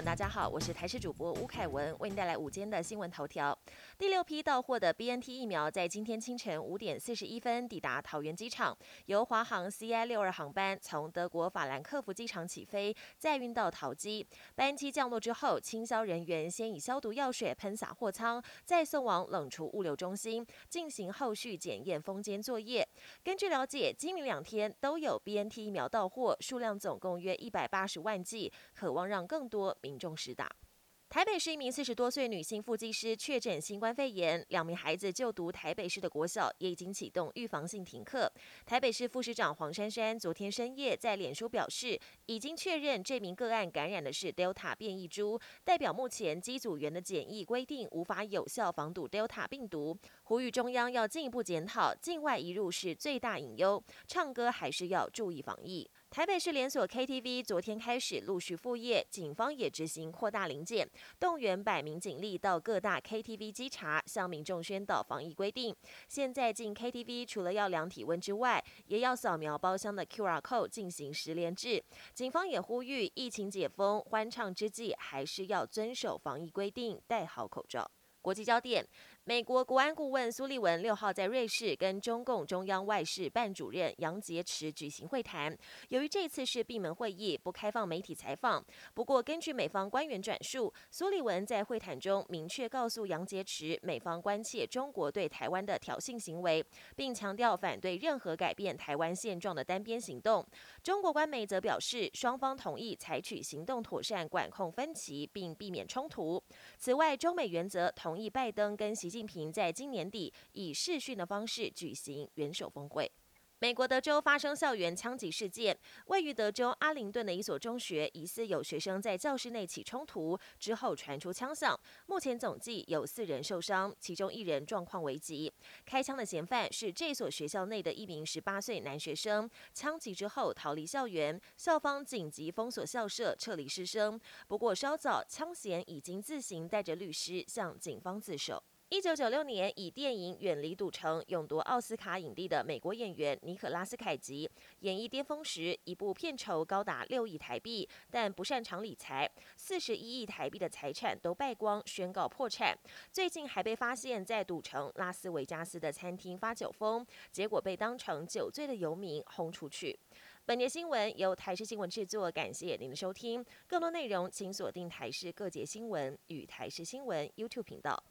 大家好，我是台视主播吴凯文，为您带来午间的新闻头条。第六批到货的 BNT 疫苗在今天清晨五点四十一分抵达桃园机场，由华航 CI 六二航班从德国法兰克福机场起飞，再运到桃机。班机降落之后，清销人员先以消毒药水喷洒货舱，再送往冷储物流中心进行后续检验封监作业。根据了解，今明两天都有 BNT 疫苗到货，数量总共约一百八十万剂，渴望让更多民众实打。台北市一名四十多岁女性副技师确诊新冠肺炎，两名孩子就读台北市的国小，也已经启动预防性停课。台北市副市长黄珊珊昨天深夜在脸书表示，已经确认这名个案感染的是 Delta 变异株，代表目前机组员的检疫规定无法有效防堵 Delta 病毒，呼吁中央要进一步检讨，境外移入是最大隐忧，唱歌还是要注意防疫。台北市连锁 KTV 昨天开始陆续复业，警方也执行扩大临检，动员百名警力到各大 KTV 稽查，向民众宣导防疫规定。现在进 KTV 除了要量体温之外，也要扫描包厢的 QR code 进行十连制。警方也呼吁，疫情解封欢唱之际，还是要遵守防疫规定，戴好口罩。国际焦点。美国国安顾问苏利文六号在瑞士跟中共中央外事办主任杨洁篪举行会谈。由于这次是闭门会议，不开放媒体采访。不过，根据美方官员转述，苏利文在会谈中明确告诉杨洁篪，美方关切中国对台湾的挑衅行为，并强调反对任何改变台湾现状的单边行动。中国官媒则表示，双方同意采取行动妥善管控分歧，并避免冲突。此外，中美原则同意拜登跟习。近平在今年底以视讯的方式举行元首峰会。美国德州发生校园枪击事件，位于德州阿灵顿的一所中学，疑似有学生在教室内起冲突，之后传出枪响。目前总计有四人受伤，其中一人状况危急。开枪的嫌犯是这所学校内的一名十八岁男学生，枪击之后逃离校园，校方紧急封锁校舍，撤离师生。不过稍早，枪嫌已经自行带着律师向警方自首。一九九六年，以电影《远离赌城》勇夺奥斯卡影帝的美国演员尼可拉斯凯奇，演艺巅峰时，一部片酬高达六亿台币，但不擅长理财，四十一亿台币的财产都败光，宣告破产。最近还被发现，在赌城拉斯维加斯的餐厅发酒疯，结果被当成酒醉的游民轰出去。本节新闻由台视新闻制作，感谢您的收听。更多内容请锁定台视各节新闻与台视新闻 YouTube 频道。